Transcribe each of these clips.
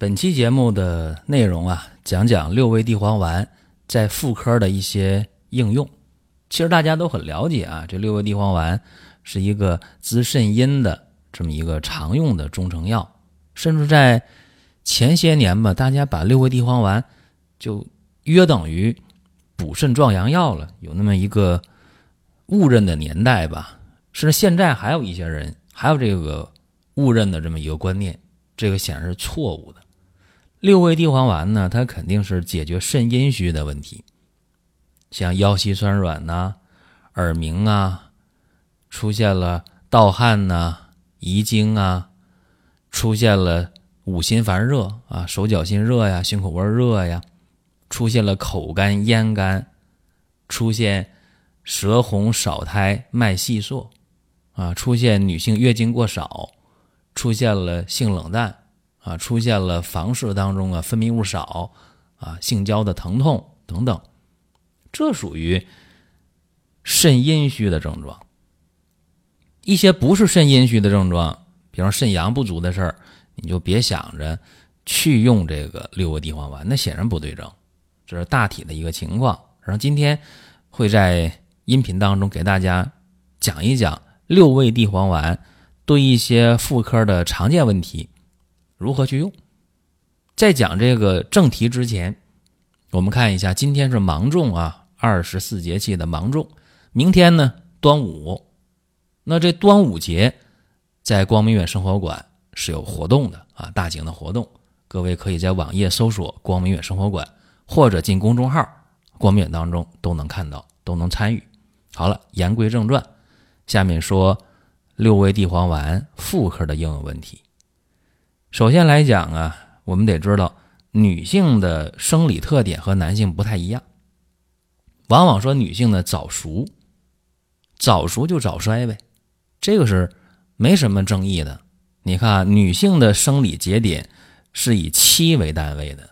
本期节目的内容啊，讲讲六味地黄丸在妇科的一些应用。其实大家都很了解啊，这六味地黄丸是一个滋肾阴的这么一个常用的中成药，甚至在前些年吧，大家把六味地黄丸就约等于补肾壮阳药了，有那么一个误认的年代吧。甚至现在还有一些人还有这个误认的这么一个观念，这个显然是错误的。六味地黄丸呢，它肯定是解决肾阴虚的问题，像腰膝酸软呐、耳鸣啊，出现了盗汗呐、遗精啊，出现了五心烦热啊、手脚心热呀、胸口窝热呀，出现了口干咽干，出现舌红少苔、脉细数，啊，出现女性月经过少，出现了性冷淡。啊，出现了房事当中啊分泌物少，啊性交的疼痛等等，这属于肾阴虚的症状。一些不是肾阴虚的症状，比方肾阳不足的事儿，你就别想着去用这个六味地黄丸，那显然不对症。这是大体的一个情况。然后今天会在音频当中给大家讲一讲六味地黄丸对一些妇科的常见问题。如何去用？在讲这个正题之前，我们看一下，今天是芒种啊，二十四节气的芒种。明天呢，端午。那这端午节，在光明远生活馆是有活动的啊，大型的活动。各位可以在网页搜索“光明远生活馆”，或者进公众号“光明远”当中都能看到，都能参与。好了，言归正传，下面说六味地黄丸妇科的应用问题。首先来讲啊，我们得知道女性的生理特点和男性不太一样。往往说女性呢早熟，早熟就早衰呗，这个是没什么争议的。你看，女性的生理节点是以七为单位的，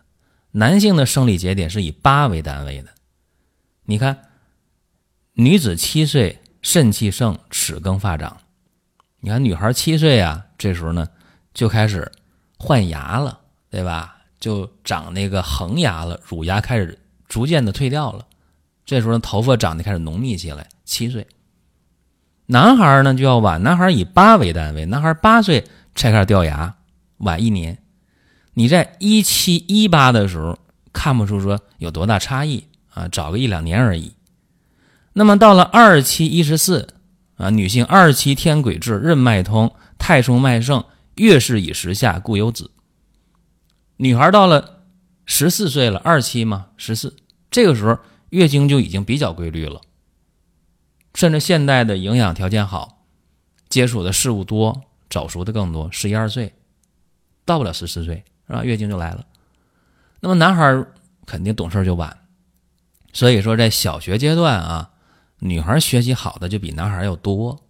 男性的生理节点是以八为单位的。你看，女子七岁肾气盛，齿更发长。你看，女孩七岁啊，这时候呢就开始。换牙了，对吧？就长那个恒牙了，乳牙开始逐渐的退掉了。这时候头发长得开始浓密起来。七岁，男孩呢就要晚，男孩以八为单位，男孩八岁才开始掉牙，晚一年。你在一七一八的时候看不出说有多大差异啊，找个一两年而已。那么到了二七一十四啊，女性二七天癸至，任脉通，太冲脉盛。月事已时下，故有子。女孩到了十四岁了，二期嘛，十四，这个时候月经就已经比较规律了。甚至现代的营养条件好，接触的事物多，早熟的更多。十一二岁，到不了十四岁，是吧？月经就来了。那么男孩肯定懂事就晚，所以说在小学阶段啊，女孩学习好的就比男孩要多。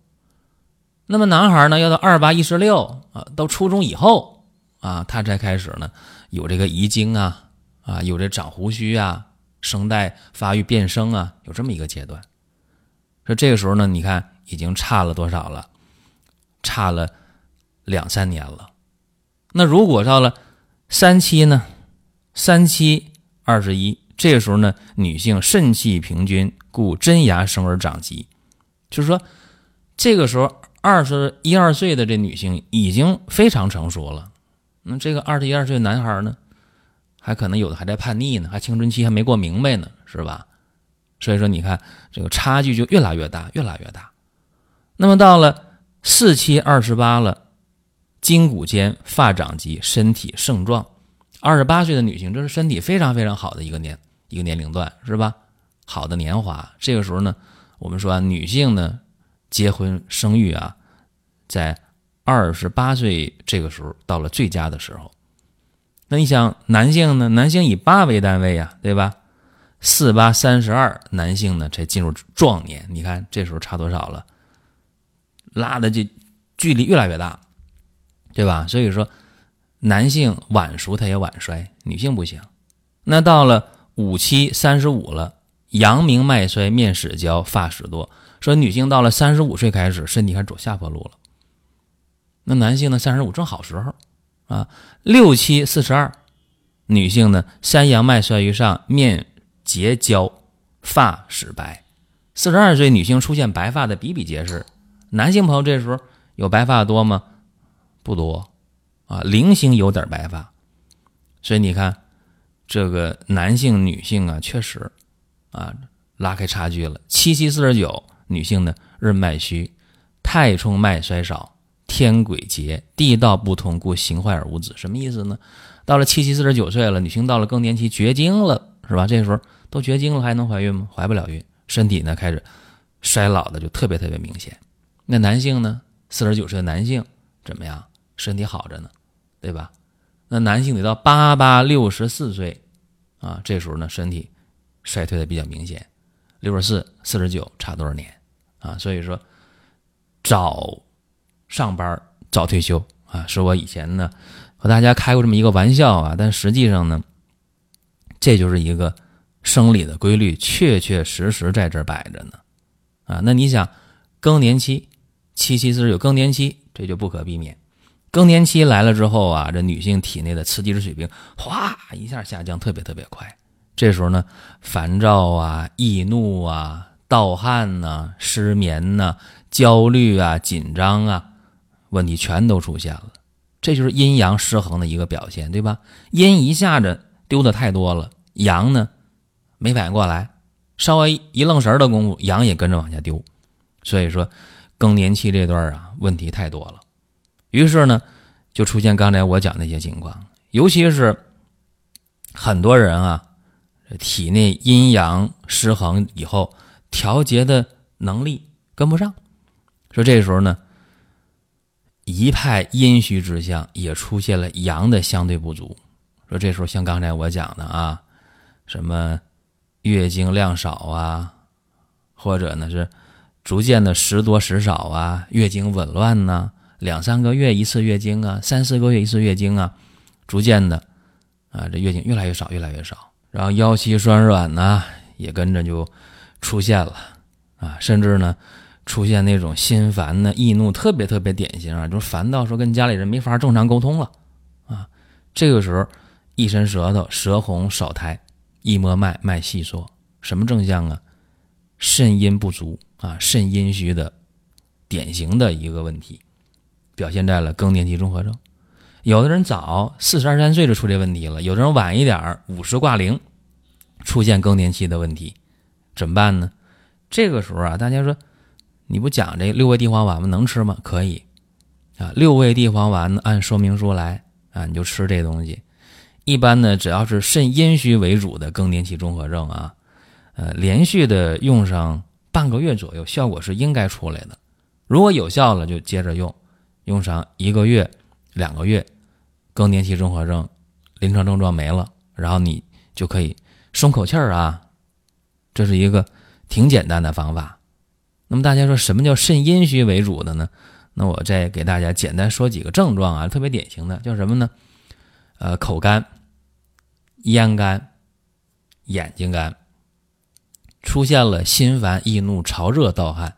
那么男孩呢，要到二八一十六啊，到初中以后啊，他才开始呢有这个遗精啊啊，有这长胡须啊，声带发育变声啊，有这么一个阶段。说这个时候呢，你看已经差了多少了？差了两三年了。那如果到了三期呢？三期二十一，这个时候呢，女性肾气平均，故真牙生而长疾。就是说，这个时候。二十一二岁的这女性已经非常成熟了，那这个二十一二岁的男孩呢，还可能有的还在叛逆呢，还青春期还没过明白呢，是吧？所以说，你看这个差距就越来越大，越来越大。那么到了四七二十八了，筋骨坚，发长及，身体盛壮。二十八岁的女性，这是身体非常非常好的一个年一个年龄段，是吧？好的年华。这个时候呢，我们说女性呢。结婚生育啊，在二十八岁这个时候到了最佳的时候。那你想男性呢？男性以八为单位呀，对吧？四八三十二，男性呢才进入壮年。你看这时候差多少了？拉的这距离越来越大，对吧？所以说，男性晚熟他也晚衰，女性不行。那到了五七三十五了，阳明脉衰，面始焦，发始多。说女性到了三十五岁开始，身体开始走下坡路了。那男性呢？三十五正好时候啊，六七四十二，女性呢，三阳脉衰于上，面结焦，发始白。四十二岁女性出现白发的比比皆是。男性朋友这时候有白发多吗？不多啊，零星有点白发。所以你看，这个男性、女性啊，确实啊，拉开差距了。七七四十九。女性呢，任脉虚，太冲脉衰少，天鬼节，地道不通，故形坏而无子。什么意思呢？到了七七四十九岁了，女性到了更年期绝经了，是吧？这时候都绝经了，还能怀孕吗？怀不了孕，身体呢开始衰老的就特别特别明显。那男性呢？四十九岁的男性怎么样？身体好着呢，对吧？那男性得到八八六十四岁啊，这时候呢身体衰退的比较明显。六十四、四十九差多少年？啊，所以说早上班早退休啊，是我以前呢和大家开过这么一个玩笑啊，但实际上呢，这就是一个生理的规律，确确实实在这摆着呢。啊，那你想更年期，七七四十九更年期，这就不可避免。更年期来了之后啊，这女性体内的雌激素水平哗一下下降，特别特别快。这时候呢，烦躁啊、易怒啊。盗汗呐，失眠呐，焦虑啊，紧张啊，问题全都出现了。这就是阴阳失衡的一个表现，对吧？阴一下子丢的太多了，阳呢没反应过来，稍微一愣神的功夫，阳也跟着往下丢。所以说，更年期这段啊，问题太多了。于是呢，就出现刚才我讲那些情况，尤其是很多人啊，体内阴阳失衡以后。调节的能力跟不上，说这时候呢，一派阴虚之象，也出现了阳的相对不足。说这时候像刚才我讲的啊，什么月经量少啊，或者呢是逐渐的时多时少啊，月经紊乱呐，两三个月一次月经啊，三四个月一次月经啊，逐渐的啊这月经越来越少，越来越少，然后腰膝酸软呐，也跟着就。出现了啊，甚至呢，出现那种心烦呢、易怒，特别特别典型啊，就是烦到说跟家里人没法正常沟通了啊。这个时候一伸舌头，舌红少苔，一摸脉，脉细缩，什么症象啊？肾阴不足啊，肾阴虚的典型的一个问题，表现在了更年期综合症。有的人早四十二三岁就出这问题了，有的人晚一点五十挂零出现更年期的问题。怎么办呢？这个时候啊，大家说，你不讲这六味地黄丸吗？能吃吗？可以啊。六味地黄丸呢，按说明书来啊，你就吃这东西。一般呢，只要是肾阴虚为主的更年期综合症啊，呃，连续的用上半个月左右，效果是应该出来的。如果有效了，就接着用，用上一个月、两个月，更年期综合症临床症状没了，然后你就可以松口气儿啊。这是一个挺简单的方法。那么大家说什么叫肾阴虚为主的呢？那我再给大家简单说几个症状啊，特别典型的叫什么呢？呃，口干、咽干、眼睛干，出现了心烦易怒、潮热盗汗、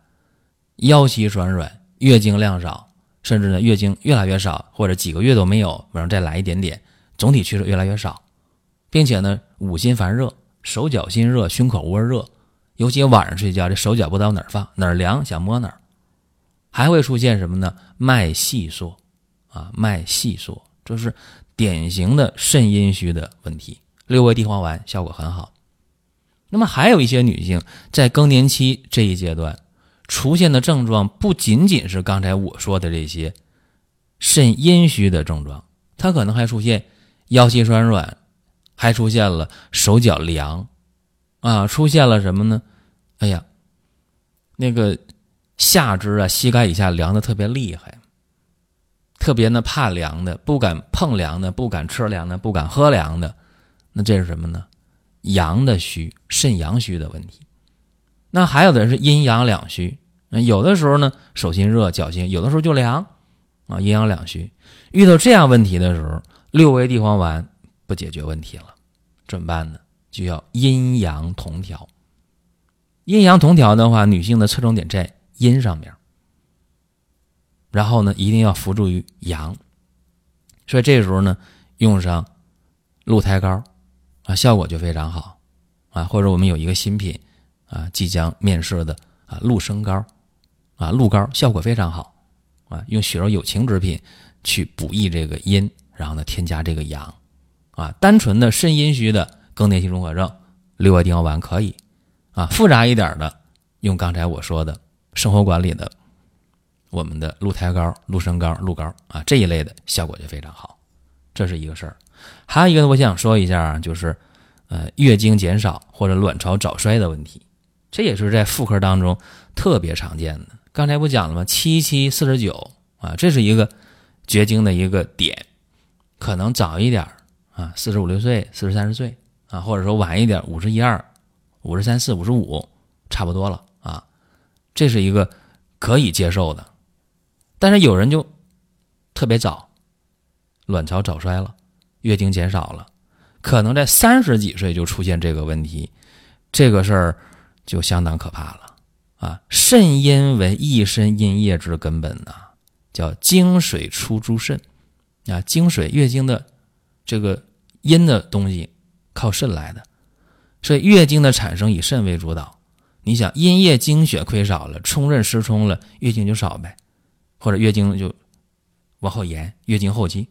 腰膝酸软、月经量少，甚至呢月经越来越少，或者几个月都没有，晚上再来一点点，总体趋势越来越少，并且呢五心烦热。手脚心热，胸口窝热，尤其晚上睡觉，这手脚不知道哪儿放，哪儿凉想摸哪儿，还会出现什么呢？脉细缩，啊，脉细缩，这是典型的肾阴虚的问题。六味地黄丸效果很好。那么还有一些女性在更年期这一阶段出现的症状，不仅仅是刚才我说的这些肾阴虚的症状，她可能还出现腰膝酸软。还出现了手脚凉，啊，出现了什么呢？哎呀，那个下肢啊，膝盖以下凉的特别厉害，特别呢怕凉的，不敢碰凉的，不敢吃凉的，不敢喝凉的，那这是什么呢？阳的虚，肾阳虚的问题。那还有的人是阴阳两虚，有的时候呢手心热脚心，有的时候就凉啊，阴阳两虚。遇到这样问题的时候，六味地黄丸不解决问题了，怎么办呢？就要阴阳同调。阴阳同调的话，女性的侧重点在阴上面，然后呢，一定要辅助于阳，所以这时候呢，用上鹿胎膏啊，效果就非常好啊。或者我们有一个新品啊，即将面世的啊，鹿生膏啊，鹿膏效果非常好啊，用血肉有情之品去补益这个阴，然后呢，添加这个阳啊。单纯的肾阴虚的更年期综合症，六味地黄丸可以。啊，复杂一点的，用刚才我说的生活管理的，我们的鹿胎膏、鹿参膏、鹿膏啊这一类的效果就非常好，这是一个事儿。还有一个我想说一下，就是呃月经减少或者卵巢早衰的问题，这也是在妇科当中特别常见的。刚才不讲了吗？七七四十九啊，这是一个绝经的一个点，可能早一点啊，四十五六岁、四十三十岁啊，或者说晚一点，五十一二。五十三四、五十五，差不多了啊，这是一个可以接受的。但是有人就特别早，卵巢早衰了，月经减少了，可能在三十几岁就出现这个问题，这个事儿就相当可怕了啊！肾阴为一身阴液之根本呐，叫精水出诸肾啊，精水月经的这个阴的东西靠肾来的。所以月经的产生以肾为主导，你想阴液精血亏少了，冲任失充了，月经就少呗，或者月经就往后延，月经后期，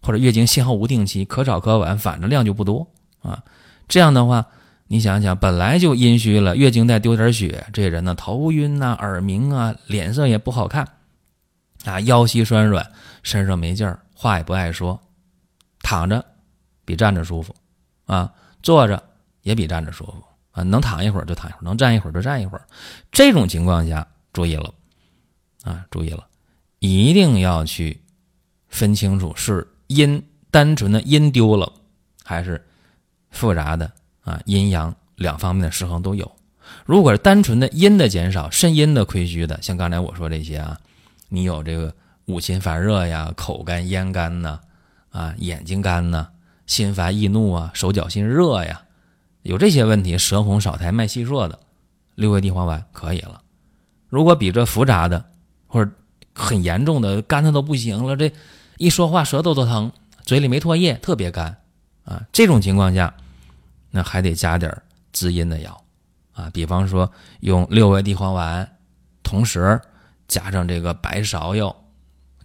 或者月经先后无定期，可早可晚，反正量就不多啊。这样的话，你想想，本来就阴虚了，月经再丢点血，这人呢头晕呐，耳鸣啊，脸色也不好看啊，腰膝酸软，身上没劲儿，话也不爱说，躺着比站着舒服啊，坐着。也比站着舒服啊！能躺一会儿就躺一会儿，能站一会儿就站一会儿。这种情况下，注意了啊！注意了，一定要去分清楚是阴单纯的阴丢了，还是复杂的啊阴阳两方面的失衡都有。如果是单纯的阴的减少，肾阴的亏虚的，像刚才我说这些啊，你有这个五心烦热呀、口干咽干呐、啊眼睛干呐、心烦易怒啊、手脚心热呀。有这些问题，舌红少苔、脉细弱的，六味地黄丸可以了。如果比这复杂的或者很严重的，干的都不行了，这一说话舌头都疼，嘴里没唾液，特别干啊，这种情况下，那还得加点滋阴的药啊，比方说用六味地黄丸，同时加上这个白芍药，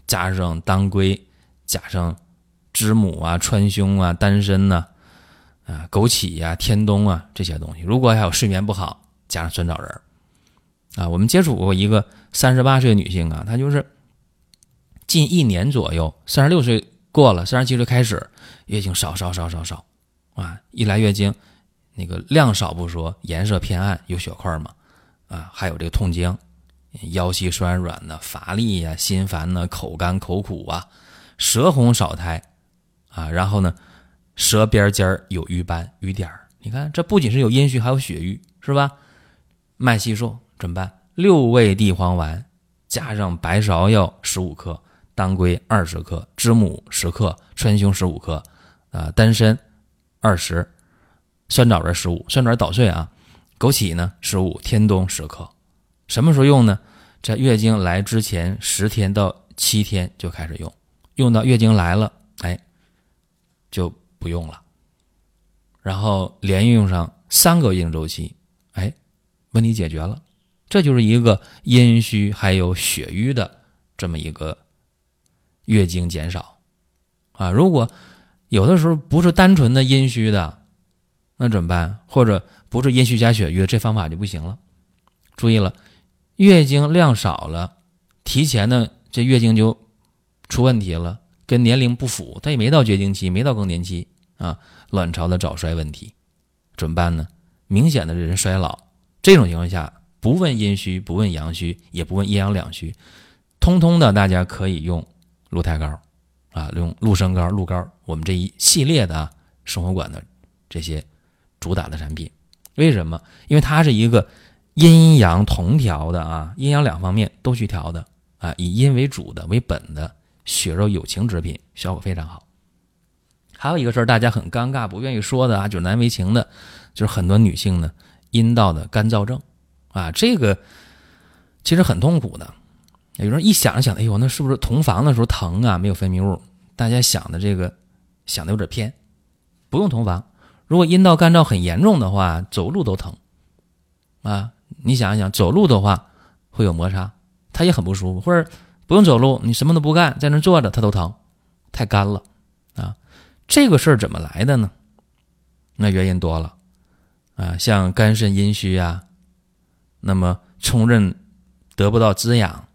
加上当归，加上知母啊、川芎啊、丹参呐。啊，枸杞呀、天冬啊这些东西，如果还有睡眠不好，加上酸枣仁儿，啊，我们接触过一个三十八岁女性啊，她就是近一年左右，三十六岁过了，三十七岁开始月经少少少少少，啊，一来月经那个量少不说，颜色偏暗，有血块嘛，啊，还有这个痛经，腰膝酸软的、乏力呀、心烦呢、口干口苦啊、舌红少苔啊，然后呢。舌边尖有瘀斑、瘀点儿，你看这不仅是有阴虚，还有血瘀，是吧？脉细数怎么办？六味地黄丸加上白芍药十五克，当归二十克，知母十克，川芎十五克，啊，丹参二十，酸枣仁十五，酸枣捣碎啊，枸杞呢十五，天冬十克。什么时候用呢？在月经来之前十天到七天就开始用，用到月经来了，哎，就。不用了，然后连用上三个月经周期，哎，问题解决了。这就是一个阴虚还有血瘀的这么一个月经减少啊。如果有的时候不是单纯的阴虚的，那怎么办？或者不是阴虚加血瘀，这方法就不行了。注意了，月经量少了，提前的这月经就出问题了，跟年龄不符，他也没到绝经期，没到更年期。啊，卵巢的早衰问题怎么办呢？明显的人衰老，这种情况下不问阴虚，不问阳虚，也不问阴阳两虚，通通的大家可以用鹿胎膏啊，用鹿参膏、鹿膏，我们这一系列的啊生活馆的这些主打的产品。为什么？因为它是一个阴阳同调的啊，阴阳两方面都去调的啊，以阴为主的为本的血肉有情之品，效果非常好。还有一个事儿，大家很尴尬、不愿意说的啊，就是难为情的，就是很多女性呢阴道的干燥症啊，这个其实很痛苦的。有人一想着想，哎呦，那是不是同房的时候疼啊？没有分泌物，大家想的这个想的有点偏，不用同房。如果阴道干燥很严重的话，走路都疼，啊，你想一想，走路的话会有摩擦，它也很不舒服。或者不用走路，你什么都不干，在那坐着，它都疼，太干了，啊，这个事儿怎么来的呢？那原因多了，啊，像肝肾阴虚啊，那么冲任得不到滋养，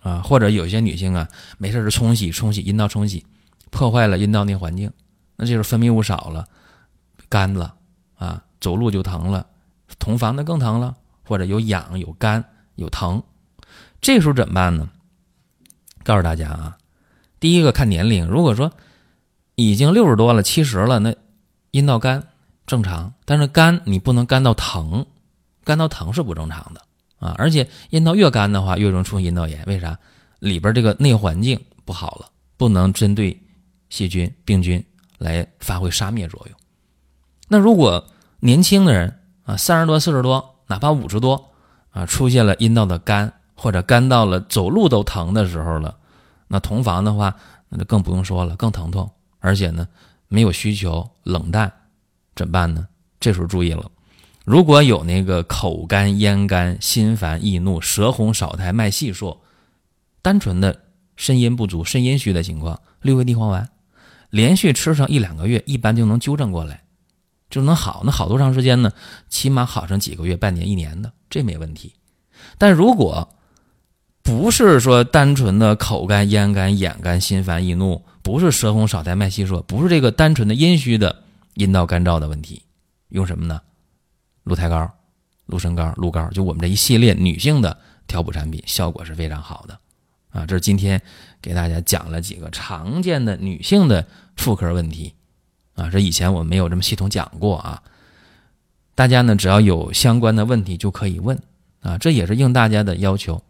啊，或者有些女性啊，没事就冲洗冲洗阴道冲洗，破坏了阴道内环境，那就是分泌物少了。干了啊，走路就疼了，同房的更疼了，或者有痒、有干、有疼，这时候怎么办呢？告诉大家啊，第一个看年龄，如果说已经六十多了、七十了，那阴道干正常，但是干你不能干到疼，干到疼是不正常的啊。而且阴道越干的话，越容易出现阴道炎，为啥？里边这个内环境不好了，不能针对细菌、病菌来发挥杀灭作用。那如果年轻的人啊，三十多、四十多，哪怕五十多啊，出现了阴道的干，或者干到了走路都疼的时候了，那同房的话，那就更不用说了，更疼痛，而且呢，没有需求，冷淡，怎么办呢？这时候注意了，如果有那个口干、咽干、心烦易怒、舌红少苔、脉细数，单纯的肾阴不足、肾阴虚的情况，六味地黄丸连续吃上一两个月，一般就能纠正过来。就能好，那好多长时间呢？起码好上几个月、半年、一年的，这没问题。但如果不是说单纯的口干、咽干、眼干、心烦易怒，不是舌红少苔、脉细数，不是这个单纯的阴虚的阴道干燥的问题，用什么呢？鹿胎膏、鹿参膏、鹿膏，就我们这一系列女性的调补产品，效果是非常好的啊！这是今天给大家讲了几个常见的女性的妇科问题。啊，这以前我们没有这么系统讲过啊。大家呢，只要有相关的问题就可以问啊，这也是应大家的要求。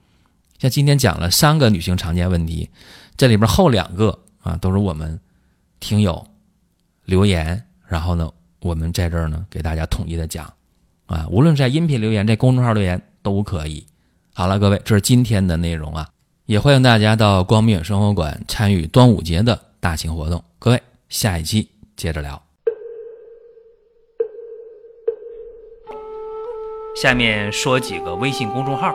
像今天讲了三个女性常见问题，这里边后两个啊都是我们听友留言，然后呢，我们在这儿呢给大家统一的讲啊，无论在音频留言、在公众号留言都可以。好了，各位，这是今天的内容啊，也欢迎大家到光明生活馆参与端午节的大型活动。各位，下一期。接着聊，下面说几个微信公众号：